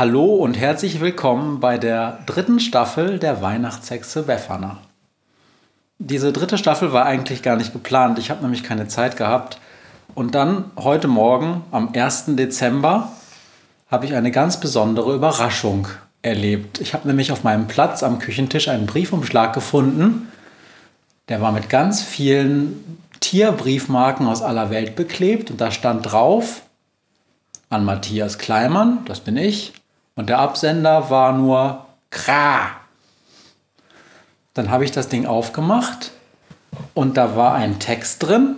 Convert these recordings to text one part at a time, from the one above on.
Hallo und herzlich willkommen bei der dritten Staffel der Weihnachtshexe Befana. Diese dritte Staffel war eigentlich gar nicht geplant. Ich habe nämlich keine Zeit gehabt. Und dann heute Morgen, am 1. Dezember, habe ich eine ganz besondere Überraschung erlebt. Ich habe nämlich auf meinem Platz am Küchentisch einen Briefumschlag gefunden. Der war mit ganz vielen Tierbriefmarken aus aller Welt beklebt und da stand drauf an Matthias Kleimann, das bin ich, und der Absender war nur Kra. Dann habe ich das Ding aufgemacht und da war ein Text drin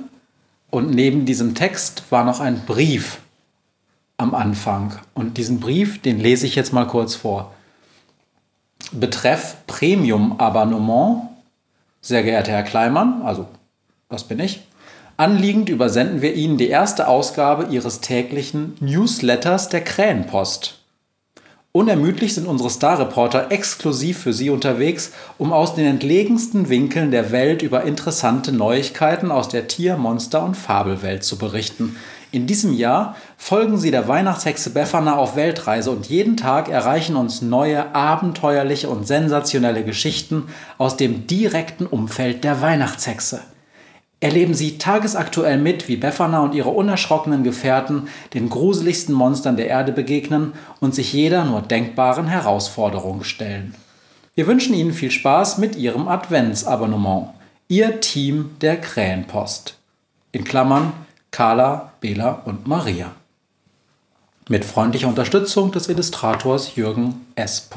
und neben diesem Text war noch ein Brief am Anfang. Und diesen Brief, den lese ich jetzt mal kurz vor. Betreff Premium-Abonnement. Sehr geehrter Herr Kleimann, also das bin ich. Anliegend übersenden wir Ihnen die erste Ausgabe Ihres täglichen Newsletters der Krähenpost. Unermüdlich sind unsere Star-Reporter exklusiv für Sie unterwegs, um aus den entlegensten Winkeln der Welt über interessante Neuigkeiten aus der Tier-, Monster- und Fabelwelt zu berichten. In diesem Jahr folgen Sie der Weihnachtshexe Befana auf Weltreise und jeden Tag erreichen uns neue, abenteuerliche und sensationelle Geschichten aus dem direkten Umfeld der Weihnachtshexe erleben Sie tagesaktuell mit, wie Befana und ihre unerschrockenen Gefährten den gruseligsten Monstern der Erde begegnen und sich jeder nur denkbaren Herausforderung stellen. Wir wünschen Ihnen viel Spaß mit Ihrem Adventsabonnement. Ihr Team der Krähenpost. In Klammern Carla, Bela und Maria. Mit freundlicher Unterstützung des Illustrators Jürgen S.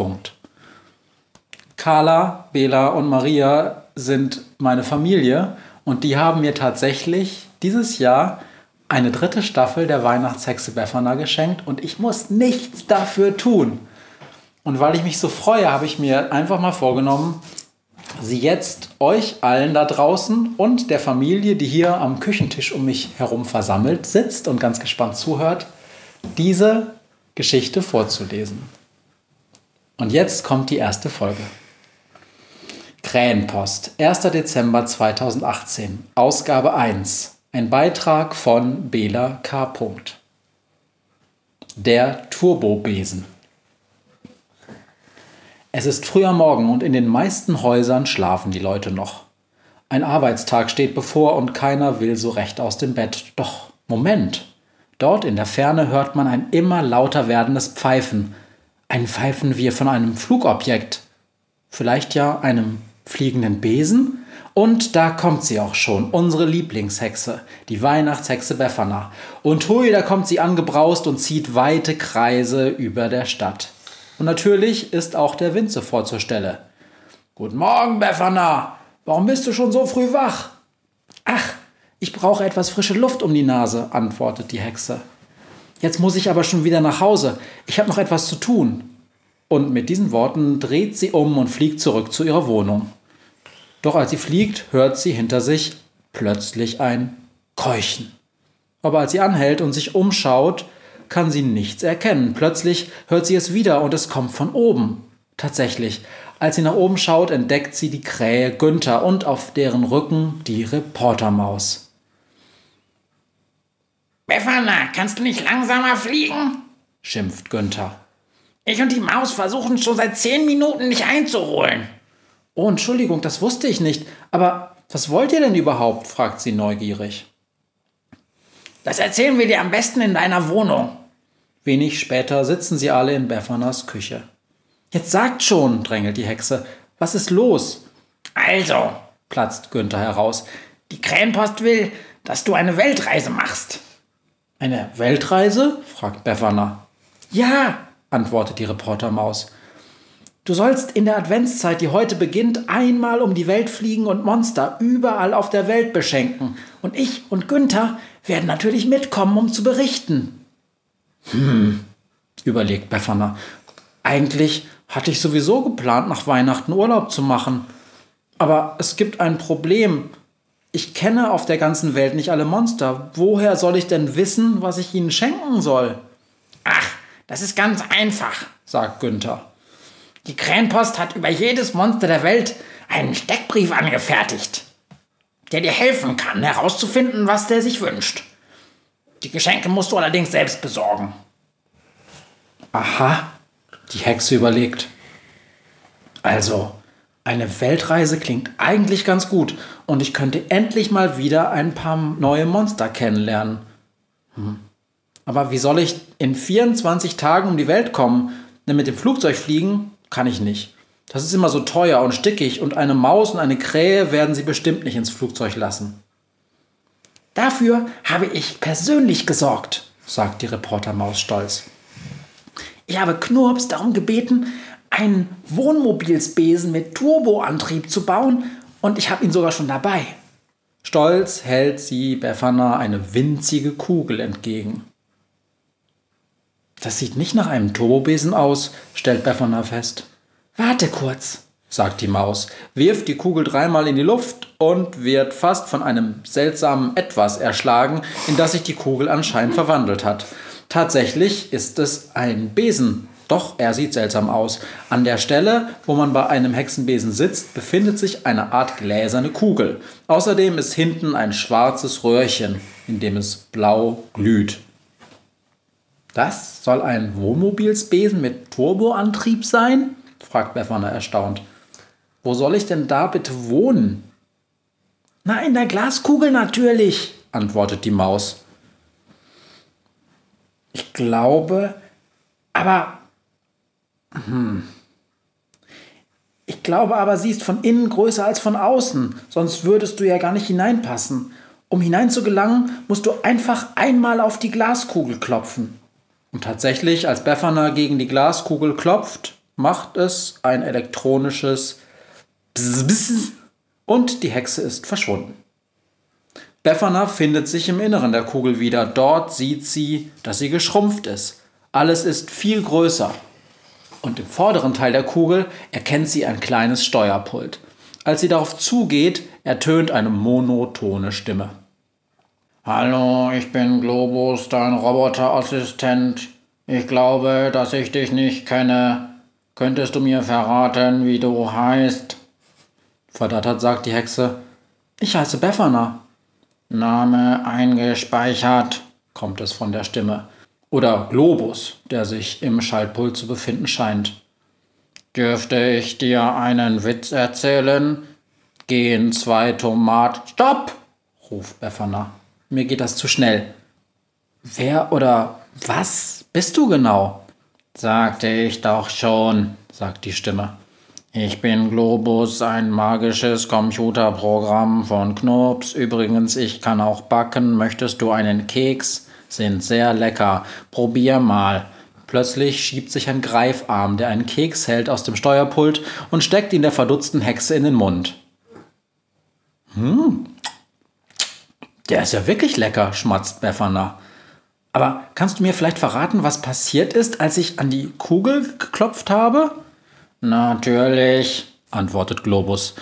Carla, Bela und Maria sind meine Familie und die haben mir tatsächlich dieses Jahr eine dritte Staffel der Weihnachtshexe Befana geschenkt und ich muss nichts dafür tun. Und weil ich mich so freue, habe ich mir einfach mal vorgenommen, sie jetzt euch allen da draußen und der Familie, die hier am Küchentisch um mich herum versammelt sitzt und ganz gespannt zuhört, diese Geschichte vorzulesen. Und jetzt kommt die erste Folge. Krähenpost, 1. Dezember 2018, Ausgabe 1. Ein Beitrag von Bela K. Der Turbobesen. Es ist früher Morgen und in den meisten Häusern schlafen die Leute noch. Ein Arbeitstag steht bevor und keiner will so recht aus dem Bett. Doch, Moment! Dort in der Ferne hört man ein immer lauter werdendes Pfeifen. Ein Pfeifen wie von einem Flugobjekt. Vielleicht ja einem fliegenden Besen. Und da kommt sie auch schon, unsere Lieblingshexe, die Weihnachtshexe Befana. Und hui, da kommt sie angebraust und zieht weite Kreise über der Stadt. Und natürlich ist auch der Wind sofort zur Stelle. Guten Morgen, Befana. Warum bist du schon so früh wach? Ach, ich brauche etwas frische Luft um die Nase, antwortet die Hexe. Jetzt muss ich aber schon wieder nach Hause. Ich habe noch etwas zu tun. Und mit diesen Worten dreht sie um und fliegt zurück zu ihrer Wohnung. Doch als sie fliegt, hört sie hinter sich plötzlich ein Keuchen. Aber als sie anhält und sich umschaut, kann sie nichts erkennen. Plötzlich hört sie es wieder und es kommt von oben. Tatsächlich, als sie nach oben schaut, entdeckt sie die Krähe Günther und auf deren Rücken die Reportermaus. Befana, kannst du nicht langsamer fliegen? schimpft Günther. Ich und die Maus versuchen schon seit zehn Minuten dich einzuholen. Oh, Entschuldigung, das wusste ich nicht. Aber was wollt ihr denn überhaupt? fragt sie neugierig. Das erzählen wir dir am besten in deiner Wohnung. Wenig später sitzen sie alle in Beffanas Küche. Jetzt sagt schon, drängelt die Hexe. Was ist los? Also, platzt Günther heraus. Die Krähenpost will, dass du eine Weltreise machst. Eine Weltreise? fragt Befana. Ja, antwortet die Reportermaus. Du sollst in der Adventszeit, die heute beginnt, einmal um die Welt fliegen und Monster überall auf der Welt beschenken. Und ich und Günther werden natürlich mitkommen, um zu berichten. Hm, überlegt Befana. Eigentlich hatte ich sowieso geplant, nach Weihnachten Urlaub zu machen. Aber es gibt ein Problem. Ich kenne auf der ganzen Welt nicht alle Monster. Woher soll ich denn wissen, was ich ihnen schenken soll? Ach, das ist ganz einfach, sagt Günther. Die Krähenpost hat über jedes Monster der Welt einen Steckbrief angefertigt, der dir helfen kann, herauszufinden, was der sich wünscht. Die Geschenke musst du allerdings selbst besorgen. Aha, die Hexe überlegt. Also, eine Weltreise klingt eigentlich ganz gut und ich könnte endlich mal wieder ein paar neue Monster kennenlernen. Hm. Aber wie soll ich in 24 Tagen um die Welt kommen? Denn mit dem Flugzeug fliegen kann ich nicht. Das ist immer so teuer und stickig und eine Maus und eine Krähe werden sie bestimmt nicht ins Flugzeug lassen. Dafür habe ich persönlich gesorgt, sagt die Reportermaus stolz. Ich habe Knurps darum gebeten, einen Wohnmobilsbesen mit Turboantrieb zu bauen und ich habe ihn sogar schon dabei. Stolz hält sie Befana eine winzige Kugel entgegen. Das sieht nicht nach einem Turbobesen aus, stellt Befana fest. Warte kurz, sagt die Maus, wirft die Kugel dreimal in die Luft und wird fast von einem seltsamen Etwas erschlagen, in das sich die Kugel anscheinend verwandelt hat. Tatsächlich ist es ein Besen, doch er sieht seltsam aus. An der Stelle, wo man bei einem Hexenbesen sitzt, befindet sich eine Art gläserne Kugel. Außerdem ist hinten ein schwarzes Röhrchen, in dem es blau glüht. Das soll ein Wohnmobilsbesen mit Turboantrieb sein? fragt Befana erstaunt. Wo soll ich denn da bitte wohnen? Na, in der Glaskugel natürlich, antwortet die Maus. Ich glaube, aber. Hm. Ich glaube aber, sie ist von innen größer als von außen, sonst würdest du ja gar nicht hineinpassen. Um hineinzugelangen, musst du einfach einmal auf die Glaskugel klopfen. Und tatsächlich, als Befana gegen die Glaskugel klopft, macht es ein elektronisches Bzz, Bzz und die Hexe ist verschwunden. Befana findet sich im Inneren der Kugel wieder. Dort sieht sie, dass sie geschrumpft ist. Alles ist viel größer. Und im vorderen Teil der Kugel erkennt sie ein kleines Steuerpult. Als sie darauf zugeht, ertönt eine monotone Stimme. Hallo, ich bin Globus, dein Roboterassistent. Ich glaube, dass ich dich nicht kenne. Könntest du mir verraten, wie du heißt? Verdattert sagt die Hexe. Ich heiße Befana. Name eingespeichert, kommt es von der Stimme. Oder Globus, der sich im Schaltpult zu befinden scheint. Dürfte ich dir einen Witz erzählen? Gehen zwei Tomaten. Stopp! ruft Befana. Mir geht das zu schnell. Wer oder was bist du genau? Sagte ich doch schon, sagt die Stimme. Ich bin Globus, ein magisches Computerprogramm von Knurps. Übrigens, ich kann auch backen. Möchtest du einen Keks? Sind sehr lecker. Probier mal. Plötzlich schiebt sich ein Greifarm, der einen Keks hält, aus dem Steuerpult und steckt ihn der verdutzten Hexe in den Mund. Hm, der ist ja wirklich lecker, schmatzt Befana. Aber kannst du mir vielleicht verraten, was passiert ist, als ich an die Kugel geklopft habe? Natürlich, antwortet Globus.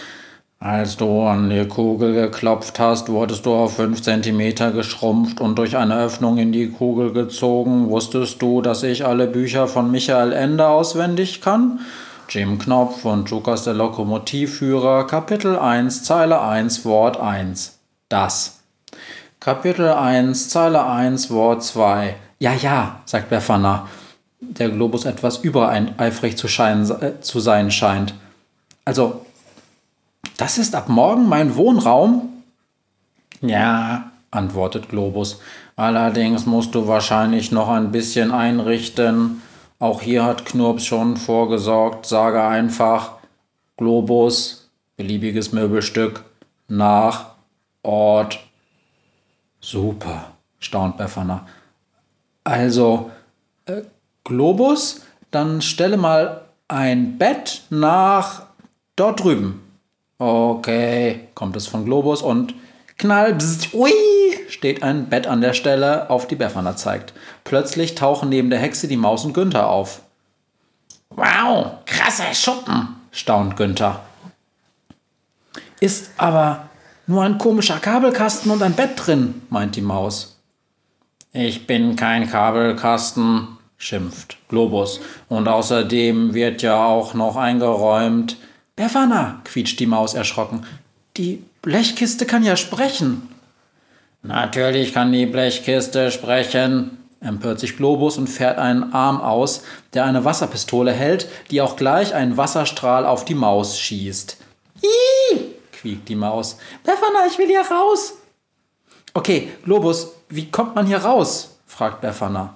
Als du an die Kugel geklopft hast, wurdest du auf fünf Zentimeter geschrumpft und durch eine Öffnung in die Kugel gezogen. Wusstest du, dass ich alle Bücher von Michael Ende auswendig kann? Jim Knopf und Lukas der Lokomotivführer, Kapitel 1, Zeile 1, Wort 1. Das. Kapitel 1, Zeile 1, Wort 2. Ja, ja, sagt Befana. der Globus etwas übereifrig zu, scheinen, äh, zu sein scheint. Also, das ist ab morgen mein Wohnraum? Ja, antwortet Globus. Allerdings musst du wahrscheinlich noch ein bisschen einrichten. Auch hier hat Knurps schon vorgesorgt. Sage einfach Globus, beliebiges Möbelstück, nach Ort. Super, staunt Befana. Also, äh, Globus, dann stelle mal ein Bett nach dort drüben. Okay, kommt es von Globus und knall, bzzt, ui, steht ein Bett an der Stelle, auf die Befana zeigt. Plötzlich tauchen neben der Hexe die Maus und Günther auf. Wow, krasser Schuppen, staunt Günther. Ist aber nur ein komischer Kabelkasten und ein Bett drin, meint die Maus. Ich bin kein Kabelkasten, schimpft Globus. Und außerdem wird ja auch noch eingeräumt. Befana, quietscht die Maus erschrocken. Die Blechkiste kann ja sprechen. Natürlich kann die Blechkiste sprechen, empört sich Globus und fährt einen Arm aus, der eine Wasserpistole hält, die auch gleich einen Wasserstrahl auf die Maus schießt. Ih, quiekt die Maus. Befana, ich will hier raus. Okay, Globus, wie kommt man hier raus? fragt Befana.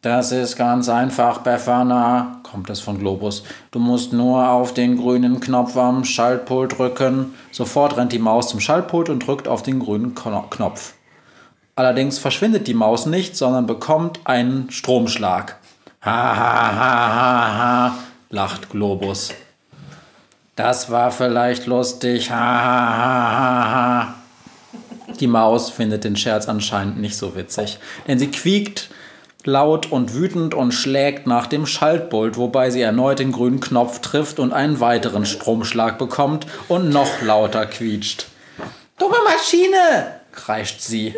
Das ist ganz einfach, Befana, kommt es von Globus. Du musst nur auf den grünen Knopf am Schaltpult drücken. Sofort rennt die Maus zum Schaltpult und drückt auf den grünen Knopf. Allerdings verschwindet die Maus nicht, sondern bekommt einen Stromschlag. Ha ha ha ha ha, lacht Globus. Das war vielleicht lustig. Ha ha ha ha. Die Maus findet den Scherz anscheinend nicht so witzig, denn sie quiekt laut und wütend und schlägt nach dem Schaltpult, wobei sie erneut den grünen Knopf trifft und einen weiteren Stromschlag bekommt und noch lauter quietscht. Dumme Maschine! kreischt sie.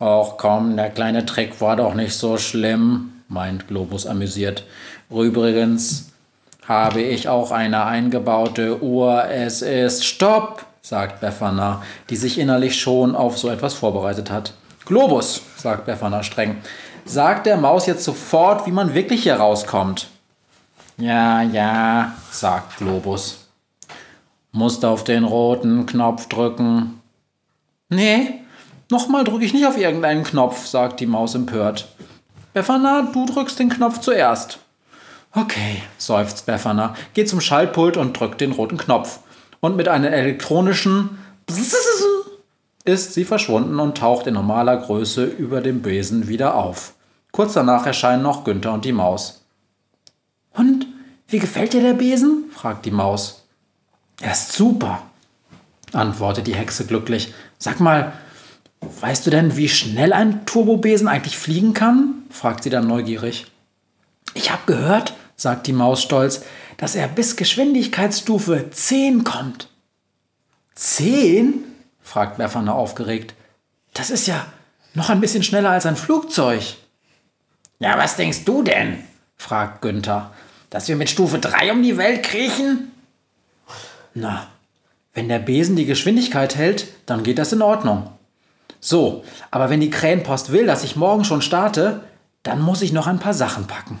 Och komm, der kleine Trick war doch nicht so schlimm, meint Globus amüsiert. Übrigens habe ich auch eine eingebaute Uhr. Es ist Stopp, sagt Befana, die sich innerlich schon auf so etwas vorbereitet hat. Globus, sagt Befana streng, sagt der Maus jetzt sofort, wie man wirklich hier rauskommt. Ja, ja, sagt Globus. Musst auf den roten Knopf drücken. Nee, nochmal drücke ich nicht auf irgendeinen Knopf, sagt die Maus empört. Befana, du drückst den Knopf zuerst. Okay, seufzt Befana, geht zum Schaltpult und drückt den roten Knopf. Und mit einem elektronischen ist sie verschwunden und taucht in normaler Größe über dem Besen wieder auf. Kurz danach erscheinen noch Günther und die Maus. Und wie gefällt dir der Besen? fragt die Maus. Er ist super, antwortet die Hexe glücklich. Sag mal, weißt du denn, wie schnell ein Turbobesen eigentlich fliegen kann? fragt sie dann neugierig. Ich habe gehört, sagt die Maus stolz, dass er bis Geschwindigkeitsstufe 10 kommt. 10? fragt Befana aufgeregt. Das ist ja noch ein bisschen schneller als ein Flugzeug. Ja, was denkst du denn? fragt Günther. Dass wir mit Stufe 3 um die Welt kriechen? Na, wenn der Besen die Geschwindigkeit hält, dann geht das in Ordnung. So, aber wenn die Krähenpost will, dass ich morgen schon starte, dann muss ich noch ein paar Sachen packen.